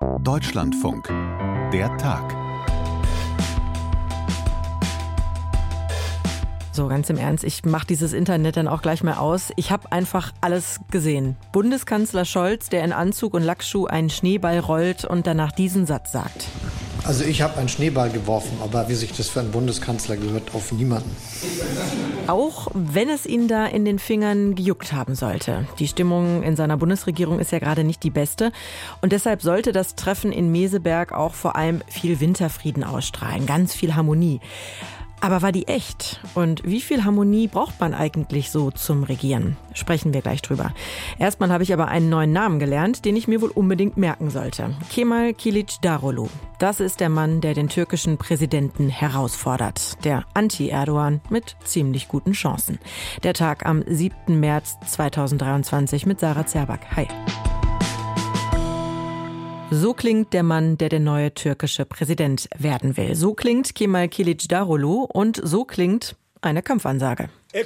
Deutschlandfunk. Der Tag. So, ganz im Ernst, ich mache dieses Internet dann auch gleich mal aus. Ich habe einfach alles gesehen. Bundeskanzler Scholz, der in Anzug und Lackschuh einen Schneeball rollt und danach diesen Satz sagt. Also ich habe einen Schneeball geworfen, aber wie sich das für einen Bundeskanzler gehört, auf niemanden. Auch wenn es ihn da in den Fingern gejuckt haben sollte. Die Stimmung in seiner Bundesregierung ist ja gerade nicht die beste. Und deshalb sollte das Treffen in Meseberg auch vor allem viel Winterfrieden ausstrahlen, ganz viel Harmonie. Aber war die echt? Und wie viel Harmonie braucht man eigentlich so zum Regieren? Sprechen wir gleich drüber. Erstmal habe ich aber einen neuen Namen gelernt, den ich mir wohl unbedingt merken sollte. Kemal Kilic Darolu. Das ist der Mann, der den türkischen Präsidenten herausfordert. Der Anti-Erdogan mit ziemlich guten Chancen. Der Tag am 7. März 2023 mit Sarah Zerbak. Hi. So klingt der Mann, der der neue türkische Präsident werden will. So klingt Kemal Darulu und so klingt eine Kampfansage. Er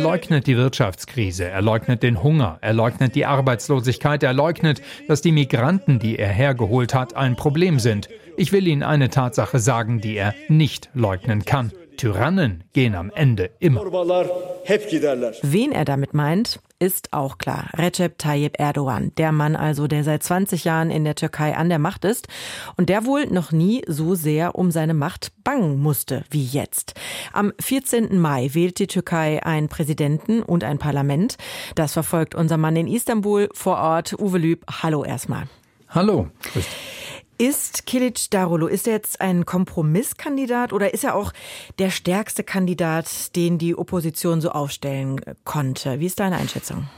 leugnet die Wirtschaftskrise, er leugnet den Hunger, er leugnet die Arbeitslosigkeit, er leugnet, dass die Migranten, die er hergeholt hat, ein Problem sind. Ich will Ihnen eine Tatsache sagen, die er nicht leugnen kann. Tyrannen gehen am Ende immer. Wen er damit meint, ist auch klar. Recep Tayyip Erdogan, der Mann also, der seit 20 Jahren in der Türkei an der Macht ist und der wohl noch nie so sehr um seine Macht bangen musste wie jetzt. Am 14. Mai wählt die Türkei einen Präsidenten und ein Parlament. Das verfolgt unser Mann in Istanbul vor Ort. Uwe Lüb, hallo erstmal. Hallo. Ist Kilic Darulu, ist er jetzt ein Kompromisskandidat oder ist er auch der stärkste Kandidat, den die Opposition so aufstellen konnte? Wie ist deine Einschätzung?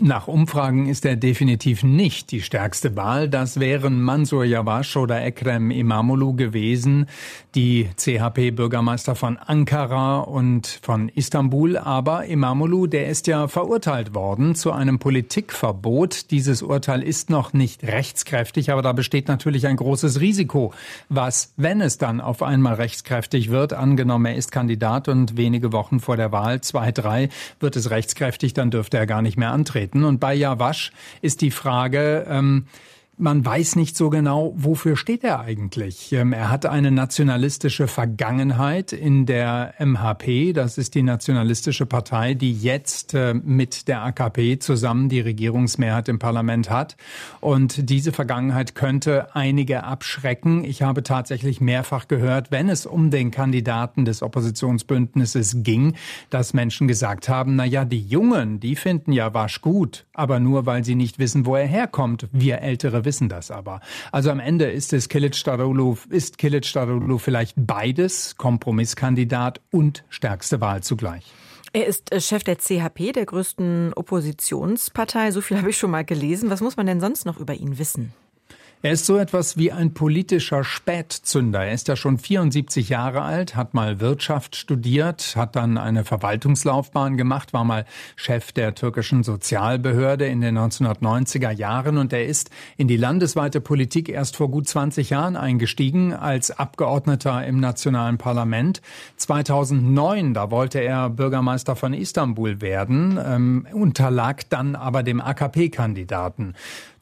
Nach Umfragen ist er definitiv nicht die stärkste Wahl. Das wären Mansur Yavaş oder Ekrem Imamoglu gewesen, die CHP-Bürgermeister von Ankara und von Istanbul. Aber Imamoglu, der ist ja verurteilt worden zu einem Politikverbot. Dieses Urteil ist noch nicht rechtskräftig, aber da besteht natürlich ein großes Risiko. Was, wenn es dann auf einmal rechtskräftig wird, angenommen er ist Kandidat und wenige Wochen vor der Wahl, zwei, drei, wird es rechtskräftig, dann dürfte er gar nicht mehr antreten auftreten. Und bei Jawasch ist die Frage, ähm, man weiß nicht so genau, wofür steht er eigentlich. Ähm, er hat eine nationalistische Vergangenheit in der MHP. Das ist die nationalistische Partei, die jetzt äh, mit der AKP zusammen die Regierungsmehrheit im Parlament hat. Und diese Vergangenheit könnte einige abschrecken. Ich habe tatsächlich mehrfach gehört, wenn es um den Kandidaten des Oppositionsbündnisses ging, dass Menschen gesagt haben, na ja, die Jungen, die finden ja Wasch gut, aber nur weil sie nicht wissen, wo er herkommt. Wir ältere wissen das aber. Also am Ende ist es Kilic Darulu, ist Kilic Darulu vielleicht beides, Kompromisskandidat und stärkste Wahl zugleich. Er ist äh, Chef der CHP, der größten Oppositionspartei. So viel habe ich schon mal gelesen. Was muss man denn sonst noch über ihn wissen? Er ist so etwas wie ein politischer Spätzünder. Er ist ja schon 74 Jahre alt, hat mal Wirtschaft studiert, hat dann eine Verwaltungslaufbahn gemacht, war mal Chef der türkischen Sozialbehörde in den 1990er Jahren und er ist in die landesweite Politik erst vor gut 20 Jahren eingestiegen als Abgeordneter im nationalen Parlament. 2009, da wollte er Bürgermeister von Istanbul werden, ähm, unterlag dann aber dem AKP-Kandidaten.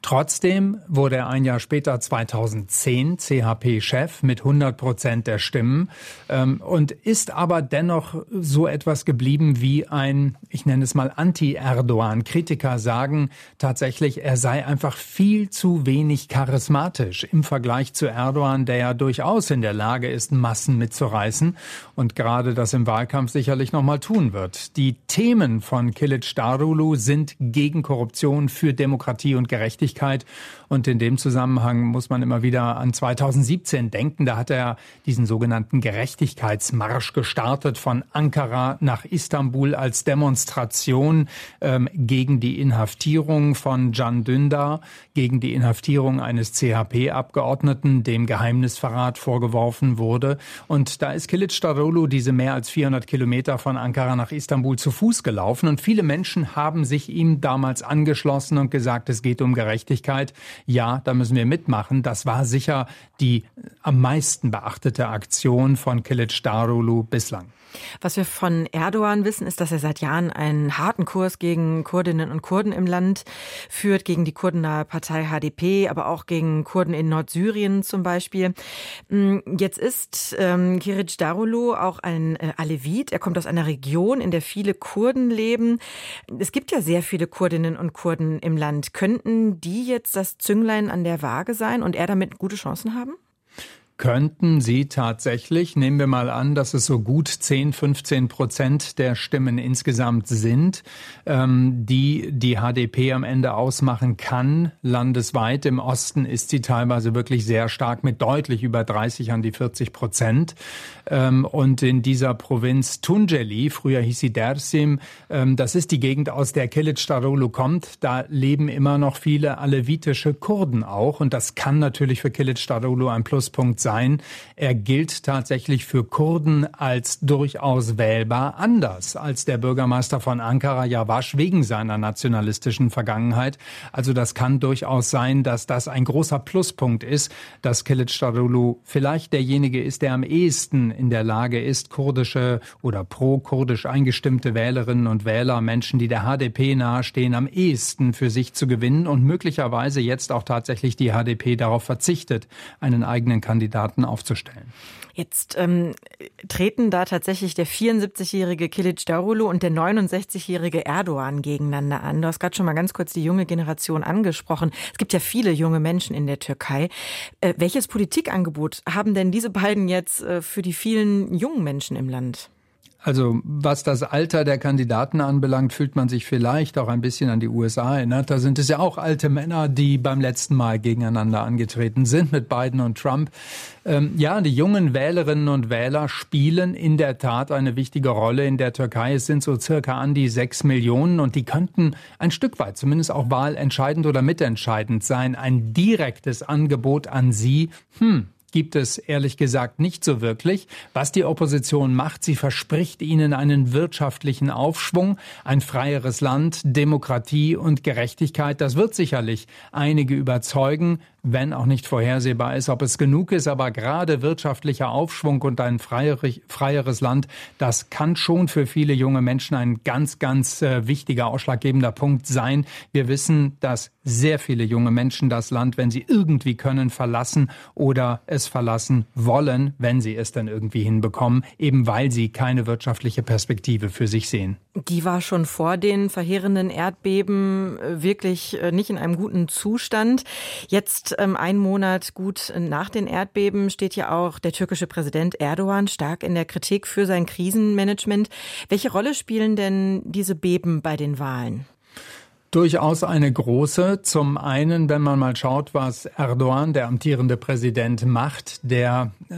Trotzdem wurde er ein Jahr später 2010 CHP-Chef mit 100 Prozent der Stimmen ähm, und ist aber dennoch so etwas geblieben wie ein, ich nenne es mal Anti-Erdogan. Kritiker sagen tatsächlich, er sei einfach viel zu wenig charismatisch im Vergleich zu Erdogan, der ja durchaus in der Lage ist, Massen mitzureißen und gerade das im Wahlkampf sicherlich nochmal tun wird. Die Themen von Kilic Darulu sind gegen Korruption, für Demokratie und Gerechtigkeit Öffentlichkeit. Und in dem Zusammenhang muss man immer wieder an 2017 denken. Da hat er diesen sogenannten Gerechtigkeitsmarsch gestartet von Ankara nach Istanbul als Demonstration ähm, gegen die Inhaftierung von Can Dündar, gegen die Inhaftierung eines CHP-Abgeordneten, dem Geheimnisverrat vorgeworfen wurde. Und da ist Kilic Darulu diese mehr als 400 Kilometer von Ankara nach Istanbul zu Fuß gelaufen. Und viele Menschen haben sich ihm damals angeschlossen und gesagt, es geht um Gerechtigkeit. Gerechtigkeit, ja, da müssen wir mitmachen. Das war sicher die am meisten beachtete Aktion von Kilic Darulu bislang. Was wir von Erdogan wissen, ist, dass er seit Jahren einen harten Kurs gegen Kurdinnen und Kurden im Land führt, gegen die kurdennahe Partei HDP, aber auch gegen Kurden in Nordsyrien zum Beispiel. Mm, jetzt ist ähm, Kiric Darulu auch ein äh, Alevit. Er kommt aus einer Region, in der viele Kurden leben. Es gibt ja sehr viele Kurdinnen und Kurden im Land. Könnten die jetzt das Zünglein an der Waage sein und er damit gute Chancen haben? Könnten sie tatsächlich, nehmen wir mal an, dass es so gut 10, 15 Prozent der Stimmen insgesamt sind, ähm, die die HDP am Ende ausmachen kann, landesweit. Im Osten ist sie teilweise wirklich sehr stark mit deutlich über 30 an die 40 Prozent. Ähm, und in dieser Provinz Tunjeli, früher hieß sie Dersim, ähm, das ist die Gegend, aus der Kilic Darulu kommt. Da leben immer noch viele alevitische Kurden auch. Und das kann natürlich für Kilic Darulu ein Pluspunkt sein. Er gilt tatsächlich für Kurden als durchaus wählbar anders als der Bürgermeister von Ankara Yavaş wegen seiner nationalistischen Vergangenheit. Also das kann durchaus sein, dass das ein großer Pluspunkt ist, dass Kılıçdaroğlu vielleicht derjenige ist, der am ehesten in der Lage ist, kurdische oder pro-kurdisch eingestimmte Wählerinnen und Wähler, Menschen, die der HDP nahestehen, am ehesten für sich zu gewinnen und möglicherweise jetzt auch tatsächlich die HDP darauf verzichtet, einen eigenen Kandidaten Kandidaten aufzustellen. Jetzt ähm, treten da tatsächlich der 74-jährige Kilic Darulu und der 69-jährige Erdogan gegeneinander an. Du hast gerade schon mal ganz kurz die junge Generation angesprochen. Es gibt ja viele junge Menschen in der Türkei. Äh, welches Politikangebot haben denn diese beiden jetzt äh, für die vielen jungen Menschen im Land? Also was das Alter der Kandidaten anbelangt, fühlt man sich vielleicht auch ein bisschen an die USA erinnert. Da sind es ja auch alte Männer, die beim letzten Mal gegeneinander angetreten sind mit Biden und Trump. Ähm, ja, die jungen Wählerinnen und Wähler spielen in der Tat eine wichtige Rolle in der Türkei. Es sind so circa an die sechs Millionen und die könnten ein Stück weit zumindest auch wahlentscheidend oder mitentscheidend sein. Ein direktes Angebot an sie. Hm, gibt es ehrlich gesagt nicht so wirklich. Was die Opposition macht, sie verspricht ihnen einen wirtschaftlichen Aufschwung, ein freieres Land, Demokratie und Gerechtigkeit. Das wird sicherlich einige überzeugen wenn auch nicht vorhersehbar ist, ob es genug ist. Aber gerade wirtschaftlicher Aufschwung und ein freieres Land, das kann schon für viele junge Menschen ein ganz, ganz äh, wichtiger, ausschlaggebender Punkt sein. Wir wissen, dass sehr viele junge Menschen das Land, wenn sie irgendwie können, verlassen oder es verlassen wollen, wenn sie es dann irgendwie hinbekommen, eben weil sie keine wirtschaftliche Perspektive für sich sehen. Die war schon vor den verheerenden Erdbeben äh, wirklich äh, nicht in einem guten Zustand. Jetzt ähm, einen Monat gut nach den Erdbeben steht ja auch der türkische Präsident Erdogan stark in der Kritik für sein Krisenmanagement. Welche Rolle spielen denn diese Beben bei den Wahlen? Durchaus eine große. Zum einen, wenn man mal schaut, was Erdogan, der amtierende Präsident, macht, der äh,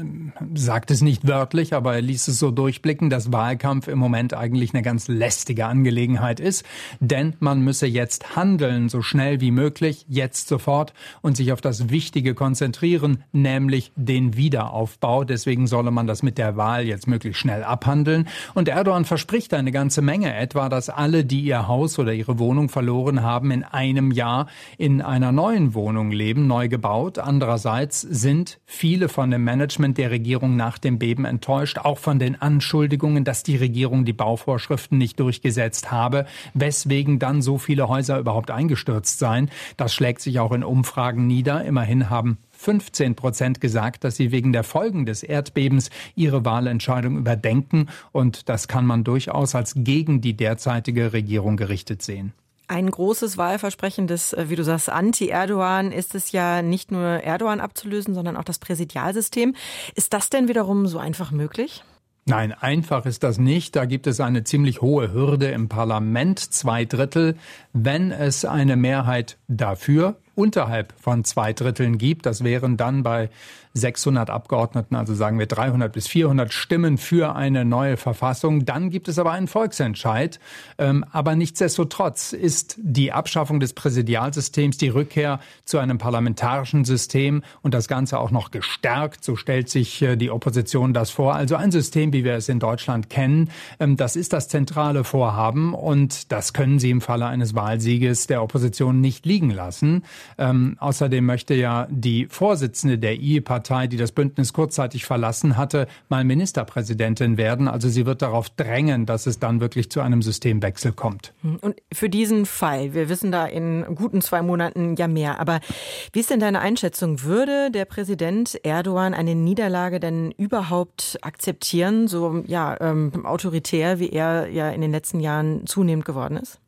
sagt es nicht wörtlich, aber er ließ es so durchblicken, dass Wahlkampf im Moment eigentlich eine ganz lästige Angelegenheit ist. Denn man müsse jetzt handeln, so schnell wie möglich, jetzt sofort und sich auf das Wichtige konzentrieren, nämlich den Wiederaufbau. Deswegen solle man das mit der Wahl jetzt möglichst schnell abhandeln. Und Erdogan verspricht eine ganze Menge, etwa, dass alle, die ihr Haus oder ihre Wohnung verloren Senioren haben in einem Jahr in einer neuen Wohnung leben, neu gebaut. Andererseits sind viele von dem Management der Regierung nach dem Beben enttäuscht, auch von den Anschuldigungen, dass die Regierung die Bauvorschriften nicht durchgesetzt habe, weswegen dann so viele Häuser überhaupt eingestürzt seien. Das schlägt sich auch in Umfragen nieder. Immerhin haben 15 Prozent gesagt, dass sie wegen der Folgen des Erdbebens ihre Wahlentscheidung überdenken. Und das kann man durchaus als gegen die derzeitige Regierung gerichtet sehen. Ein großes Wahlversprechen des, äh, wie du sagst, Anti-Erdogan ist es ja nicht nur Erdogan abzulösen, sondern auch das Präsidialsystem. Ist das denn wiederum so einfach möglich? Nein, einfach ist das nicht. Da gibt es eine ziemlich hohe Hürde im Parlament, zwei Drittel. Wenn es eine Mehrheit dafür unterhalb von zwei Dritteln gibt, das wären dann bei 600 Abgeordneten, also sagen wir 300 bis 400 Stimmen für eine neue Verfassung. Dann gibt es aber einen Volksentscheid. Ähm, aber nichtsdestotrotz ist die Abschaffung des Präsidialsystems, die Rückkehr zu einem parlamentarischen System und das Ganze auch noch gestärkt, so stellt sich äh, die Opposition das vor. Also ein System, wie wir es in Deutschland kennen, ähm, das ist das zentrale Vorhaben und das können sie im Falle eines Wahlsieges der Opposition nicht liegen lassen. Ähm, außerdem möchte ja die Vorsitzende der IE-Partei, die das Bündnis kurzzeitig verlassen hatte, mal Ministerpräsidentin werden. Also sie wird darauf drängen, dass es dann wirklich zu einem Systemwechsel kommt. Und für diesen Fall, wir wissen da in guten zwei Monaten ja mehr, aber wie ist denn deine Einschätzung? Würde der Präsident Erdogan eine Niederlage denn überhaupt akzeptieren, so ja ähm, autoritär, wie er ja in den letzten Jahren zunehmend geworden ist?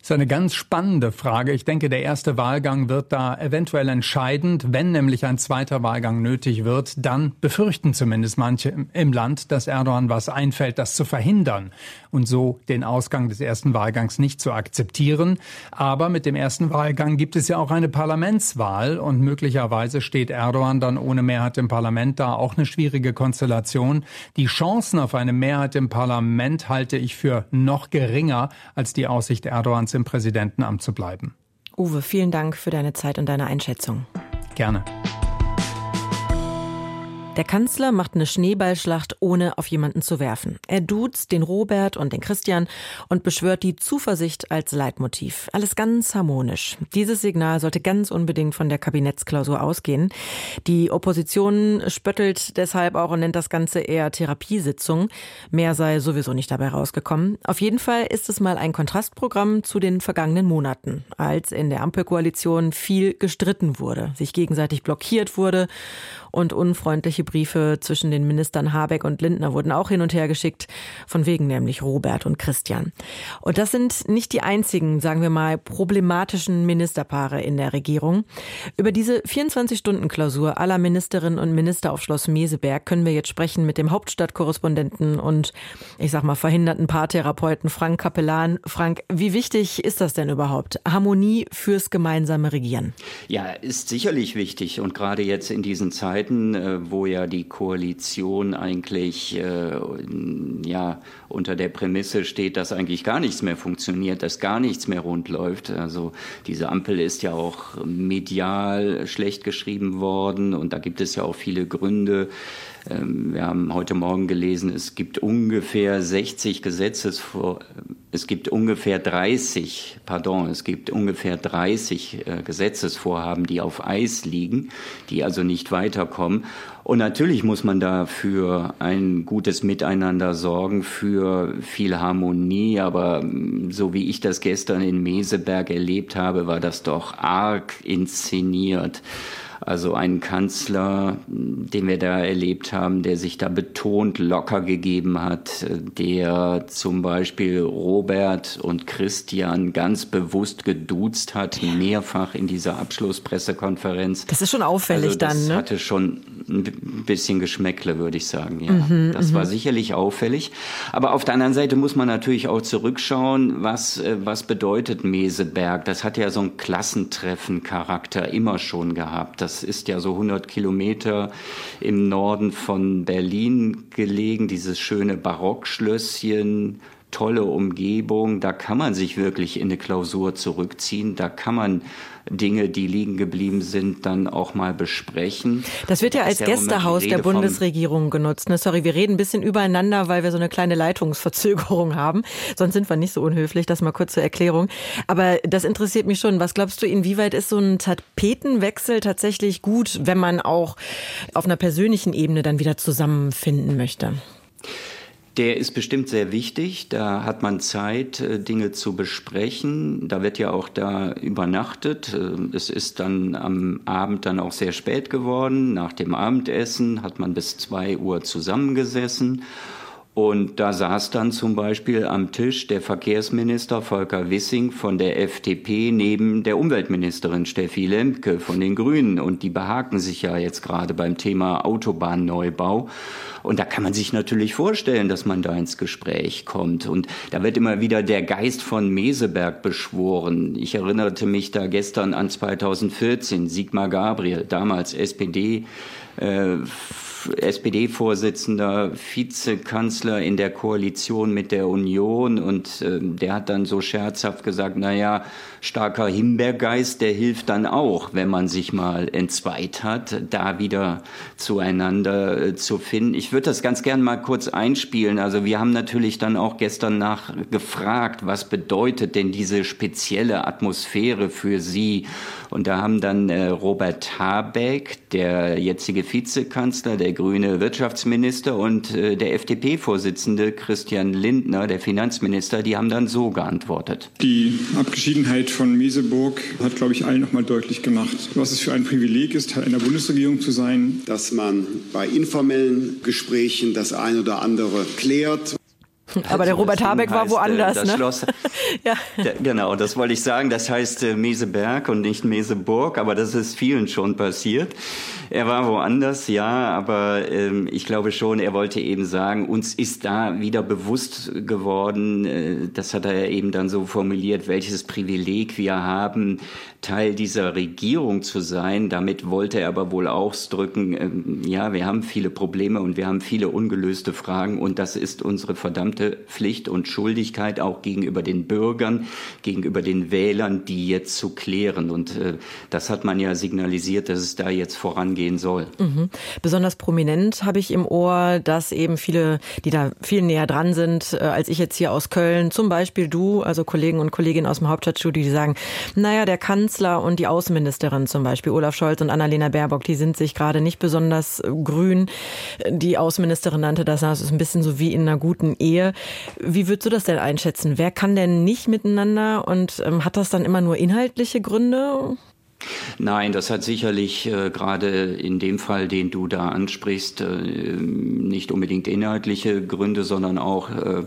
Das ist eine ganz spannende Frage. Ich denke, der erste Wahlgang wird da eventuell entscheidend. Wenn nämlich ein zweiter Wahlgang nötig wird, dann befürchten zumindest manche im Land, dass Erdogan was einfällt, das zu verhindern und so den Ausgang des ersten Wahlgangs nicht zu akzeptieren. Aber mit dem ersten Wahlgang gibt es ja auch eine Parlamentswahl und möglicherweise steht Erdogan dann ohne Mehrheit im Parlament da. Auch eine schwierige Konstellation. Die Chancen auf eine Mehrheit im Parlament halte ich für noch geringer als die Aussicht Erdogans Chance, im Präsidentenamt zu bleiben. Uwe, vielen Dank für deine Zeit und deine Einschätzung. Gerne. Der Kanzler macht eine Schneeballschlacht, ohne auf jemanden zu werfen. Er duzt den Robert und den Christian und beschwört die Zuversicht als Leitmotiv. Alles ganz harmonisch. Dieses Signal sollte ganz unbedingt von der Kabinettsklausur ausgehen. Die Opposition spöttelt deshalb auch und nennt das Ganze eher Therapiesitzung. Mehr sei sowieso nicht dabei rausgekommen. Auf jeden Fall ist es mal ein Kontrastprogramm zu den vergangenen Monaten, als in der Ampelkoalition viel gestritten wurde, sich gegenseitig blockiert wurde und unfreundliche Briefe zwischen den Ministern Habeck und Lindner wurden auch hin und her geschickt, von wegen nämlich Robert und Christian. Und das sind nicht die einzigen, sagen wir mal, problematischen Ministerpaare in der Regierung. Über diese 24-Stunden-Klausur aller Ministerinnen und Minister auf Schloss Meseberg können wir jetzt sprechen mit dem Hauptstadtkorrespondenten und ich sag mal verhinderten Paartherapeuten Frank Kapellan. Frank, wie wichtig ist das denn überhaupt? Harmonie fürs gemeinsame Regieren? Ja, ist sicherlich wichtig und gerade jetzt in diesen Zeiten Zeiten, äh, wo ja die Koalition eigentlich äh, ja unter der Prämisse steht, dass eigentlich gar nichts mehr funktioniert, dass gar nichts mehr rund läuft. Also diese Ampel ist ja auch medial schlecht geschrieben worden und da gibt es ja auch viele Gründe. Ähm, wir haben heute Morgen gelesen, es gibt ungefähr 60 Gesetzesvor es gibt ungefähr 30, pardon, es gibt ungefähr 30 äh, Gesetzesvorhaben, die auf Eis liegen, die also nicht weiterkommen. Und natürlich muss man da für ein gutes Miteinander sorgen, für viel Harmonie. Aber mm, so wie ich das gestern in Meseberg erlebt habe, war das doch arg inszeniert. Also ein Kanzler, den wir da erlebt haben, der sich da betont locker gegeben hat, der zum Beispiel Robert und Christian ganz bewusst geduzt hat, mehrfach in dieser Abschlusspressekonferenz. Das ist schon auffällig also das dann, ne? hatte schon ein bisschen Geschmäckle, würde ich sagen. Ja, mhm, das war mhm. sicherlich auffällig. Aber auf der anderen Seite muss man natürlich auch zurückschauen, was, äh, was bedeutet Meseberg? Das hat ja so einen Klassentreffen-Charakter immer schon gehabt. Das ist ja so 100 Kilometer im Norden von Berlin gelegen, dieses schöne Barockschlösschen tolle Umgebung, da kann man sich wirklich in eine Klausur zurückziehen, da kann man Dinge, die liegen geblieben sind, dann auch mal besprechen. Das wird ja als Gästehaus der Bundesregierung genutzt. Ne? Sorry, wir reden ein bisschen übereinander, weil wir so eine kleine Leitungsverzögerung haben. Sonst sind wir nicht so unhöflich. Das mal kurz zur Erklärung. Aber das interessiert mich schon. Was glaubst du, inwieweit ist so ein Tapetenwechsel tatsächlich gut, wenn man auch auf einer persönlichen Ebene dann wieder zusammenfinden möchte? Der ist bestimmt sehr wichtig. Da hat man Zeit, äh, Dinge zu besprechen. Da wird ja auch da übernachtet. Äh, es ist dann am Abend dann auch sehr spät geworden. Nach dem Abendessen hat man bis zwei Uhr zusammengesessen. Und da saß dann zum Beispiel am Tisch der Verkehrsminister Volker Wissing von der FDP neben der Umweltministerin Steffi Lemke von den Grünen. Und die behaken sich ja jetzt gerade beim Thema Autobahnneubau. Und da kann man sich natürlich vorstellen, dass man da ins Gespräch kommt. Und da wird immer wieder der Geist von Meseberg beschworen. Ich erinnerte mich da gestern an 2014, Sigmar Gabriel, damals SPD. Äh, SPD-Vorsitzender, Vizekanzler in der Koalition mit der Union und äh, der hat dann so scherzhaft gesagt, na ja, starker Himbeergeist, der hilft dann auch, wenn man sich mal entzweit hat, da wieder zueinander äh, zu finden. Ich würde das ganz gern mal kurz einspielen. Also wir haben natürlich dann auch gestern nachgefragt, was bedeutet denn diese spezielle Atmosphäre für Sie? Und da haben dann äh, Robert Habeck, der jetzige Vizekanzler, der grüne Wirtschaftsminister und äh, der FDP-Vorsitzende Christian Lindner, der Finanzminister, die haben dann so geantwortet. Die Abgeschiedenheit von Meseburg hat, glaube ich, allen nochmal deutlich gemacht, was es für ein Privileg ist, Teil einer Bundesregierung zu sein. Dass man bei informellen Gesprächen das eine oder andere klärt aber der Robert Habeck war äh, woanders, das ne? Schloss, ja. genau, das wollte ich sagen. Das heißt äh, Meseberg und nicht Meseburg, aber das ist vielen schon passiert. Er war woanders, ja, aber ähm, ich glaube schon, er wollte eben sagen, uns ist da wieder bewusst geworden, äh, das hat er eben dann so formuliert, welches Privileg wir haben, Teil dieser Regierung zu sein. Damit wollte er aber wohl ausdrücken, ähm, ja, wir haben viele Probleme und wir haben viele ungelöste Fragen und das ist unsere verdammte Pflicht und Schuldigkeit auch gegenüber den Bürgern, gegenüber den Wählern, die jetzt zu klären. Und äh, das hat man ja signalisiert, dass es da jetzt vorangehen soll. Mhm. Besonders prominent habe ich im Ohr, dass eben viele, die da viel näher dran sind, äh, als ich jetzt hier aus Köln, zum Beispiel du, also Kollegen und Kolleginnen aus dem Hauptstadtstudio, die sagen, naja, der Kanzler und die Außenministerin zum Beispiel, Olaf Scholz und Annalena Baerbock, die sind sich gerade nicht besonders äh, grün. Die Außenministerin nannte das, das ist ein bisschen so wie in einer guten Ehe. Wie würdest du das denn einschätzen? Wer kann denn nicht miteinander und ähm, hat das dann immer nur inhaltliche Gründe? Nein, das hat sicherlich äh, gerade in dem Fall, den du da ansprichst, äh, nicht unbedingt inhaltliche Gründe, sondern auch äh,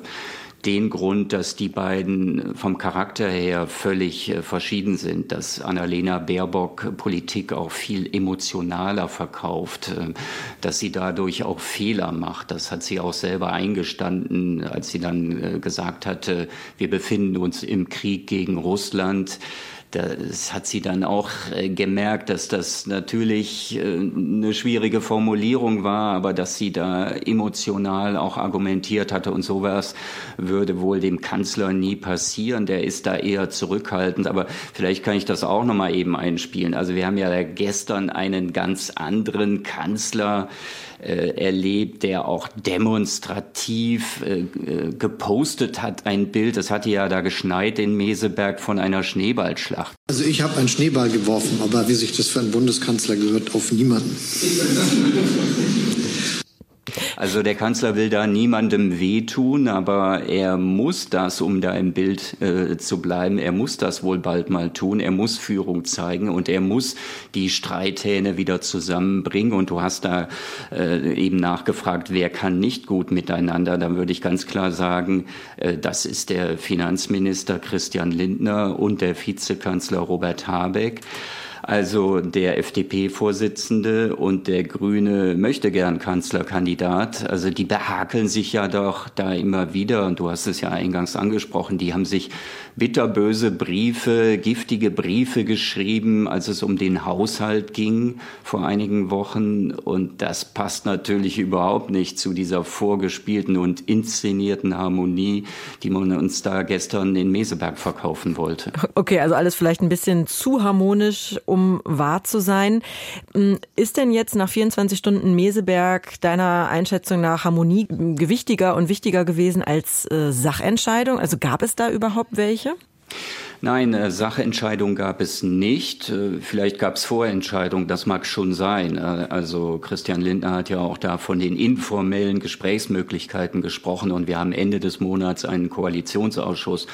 den Grund, dass die beiden vom Charakter her völlig äh, verschieden sind, dass Annalena Baerbock Politik auch viel emotionaler verkauft, äh, dass sie dadurch auch Fehler macht. Das hat sie auch selber eingestanden, als sie dann äh, gesagt hatte, wir befinden uns im Krieg gegen Russland das hat sie dann auch äh, gemerkt, dass das natürlich äh, eine schwierige Formulierung war, aber dass sie da emotional auch argumentiert hatte und sowas würde wohl dem Kanzler nie passieren. Der ist da eher zurückhaltend, aber vielleicht kann ich das auch noch mal eben einspielen. Also wir haben ja gestern einen ganz anderen Kanzler äh, erlebt, der auch demonstrativ äh, äh, gepostet hat, ein Bild, das hatte ja da geschneit in Meseberg von einer Schneeballschlacht. Also ich habe einen Schneeball geworfen, aber wie sich das für einen Bundeskanzler gehört, auf niemanden. Also der Kanzler will da niemandem wehtun, aber er muss das, um da im Bild äh, zu bleiben, er muss das wohl bald mal tun. Er muss Führung zeigen und er muss die Streithähne wieder zusammenbringen. Und du hast da äh, eben nachgefragt, wer kann nicht gut miteinander. Da würde ich ganz klar sagen, äh, das ist der Finanzminister Christian Lindner und der Vizekanzler Robert Habeck. Also der FDP-Vorsitzende und der grüne möchte gern Kanzlerkandidat. Also die behakeln sich ja doch da immer wieder. Und du hast es ja eingangs angesprochen. Die haben sich bitterböse Briefe, giftige Briefe geschrieben, als es um den Haushalt ging vor einigen Wochen. Und das passt natürlich überhaupt nicht zu dieser vorgespielten und inszenierten Harmonie, die man uns da gestern in Meseberg verkaufen wollte. Okay, also alles vielleicht ein bisschen zu harmonisch, um wahr zu sein. Hm, ist denn jetzt nach 24 Stunden Meseberg deiner Einschätzung nach Harmonie gewichtiger und wichtiger gewesen als äh, Sachentscheidung? Also gab es da überhaupt welche? Nein, äh, Sachentscheidung gab es nicht. Äh, vielleicht gab es Vorentscheidungen, das mag schon sein. Äh, also Christian Lindner hat ja auch da von den informellen Gesprächsmöglichkeiten gesprochen und wir haben Ende des Monats einen Koalitionsausschuss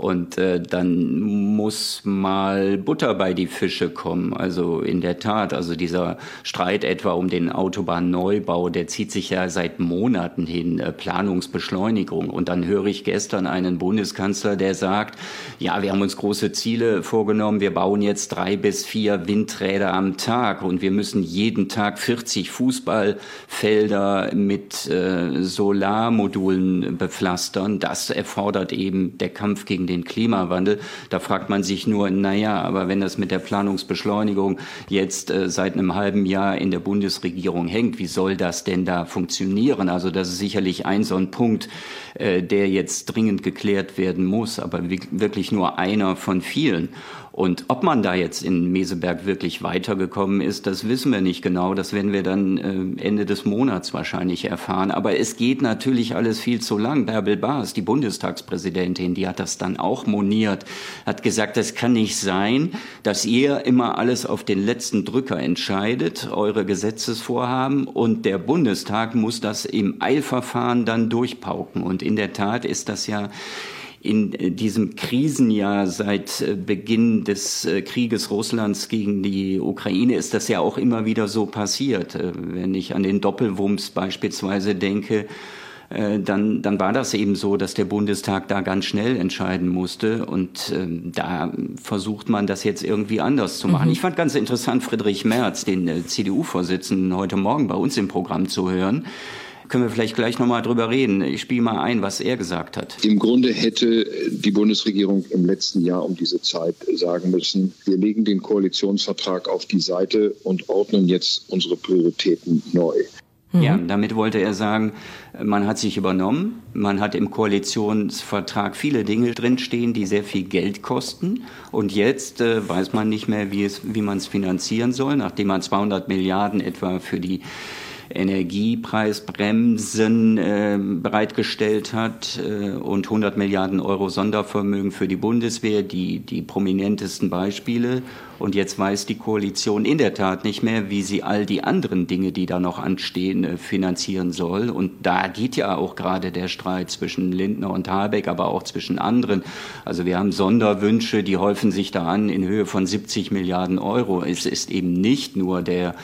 und äh, dann muss mal Butter bei die Fische kommen. Also in der Tat, also dieser Streit etwa um den Autobahnneubau, der zieht sich ja seit Monaten hin, äh, Planungsbeschleunigung. Und dann höre ich gestern einen Bundeskanzler, der sagt, ja, wir haben uns große Ziele vorgenommen, wir bauen jetzt drei bis vier Windräder am Tag und wir müssen jeden Tag 40 Fußballfelder mit äh, Solarmodulen bepflastern. Das erfordert eben der Kampf gegen den Klimawandel. Da fragt man sich nur, naja, aber wenn das mit der Planungsbeschleunigung jetzt äh, seit einem halben Jahr in der Bundesregierung hängt, wie soll das denn da funktionieren? Also das ist sicherlich ein so ein Punkt, äh, der jetzt dringend geklärt werden muss, aber wirklich nur einer von vielen. Und ob man da jetzt in Meseberg wirklich weitergekommen ist, das wissen wir nicht genau. Das werden wir dann äh, Ende des Monats wahrscheinlich erfahren. Aber es geht natürlich alles viel zu lang. Bärbel Baas, die Bundestagspräsidentin, die hat das dann auch moniert, hat gesagt, es kann nicht sein, dass ihr immer alles auf den letzten Drücker entscheidet, eure Gesetzesvorhaben, und der Bundestag muss das im Eilverfahren dann durchpauken. Und in der Tat ist das ja in äh, diesem Krisenjahr seit äh, Beginn des äh, Krieges Russlands gegen die Ukraine ist das ja auch immer wieder so passiert. Wenn ich an den Doppelwumms beispielsweise denke, dann, dann war das eben so, dass der Bundestag da ganz schnell entscheiden musste. Und ähm, da versucht man das jetzt irgendwie anders zu machen. Mhm. Ich fand ganz interessant, Friedrich Merz, den CDU-Vorsitzenden, heute Morgen bei uns im Programm zu hören können wir vielleicht gleich nochmal drüber reden. Ich spiele mal ein, was er gesagt hat. Im Grunde hätte die Bundesregierung im letzten Jahr um diese Zeit sagen müssen, wir legen den Koalitionsvertrag auf die Seite und ordnen jetzt unsere Prioritäten neu. Mhm. Ja, damit wollte er sagen, man hat sich übernommen, man hat im Koalitionsvertrag viele Dinge drinstehen, die sehr viel Geld kosten und jetzt äh, weiß man nicht mehr, wie, es, wie man es finanzieren soll, nachdem man 200 Milliarden etwa für die Energiepreisbremsen äh, bereitgestellt hat äh, und 100 Milliarden Euro Sondervermögen für die Bundeswehr, die, die prominentesten Beispiele. Und jetzt weiß die Koalition in der Tat nicht mehr, wie sie all die anderen Dinge, die da noch anstehen, äh, finanzieren soll. Und da geht ja auch gerade der Streit zwischen Lindner und Habeck, aber auch zwischen anderen. Also wir haben Sonderwünsche, die häufen sich da an in Höhe von 70 Milliarden Euro. Es ist eben nicht nur der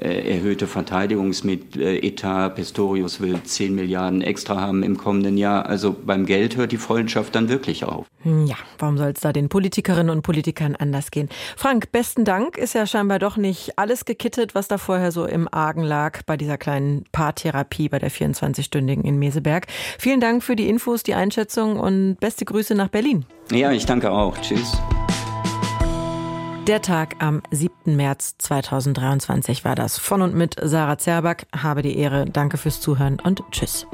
erhöhte Verteidigungsetat. Pistorius will 10 Milliarden extra haben im kommenden Jahr. Also beim Geld hört die Freundschaft dann wirklich auf. Ja, warum soll es da den Politikerinnen und Politikern anders gehen? Frank, besten Dank. Ist ja scheinbar doch nicht alles gekittet, was da vorher so im Argen lag bei dieser kleinen Paartherapie bei der 24-stündigen in Meseberg. Vielen Dank für die Infos, die Einschätzung und beste Grüße nach Berlin. Ja, ich danke auch. Tschüss. Der Tag am 7. März 2023 war das. Von und mit Sarah Zerback. Habe die Ehre. Danke fürs Zuhören und tschüss.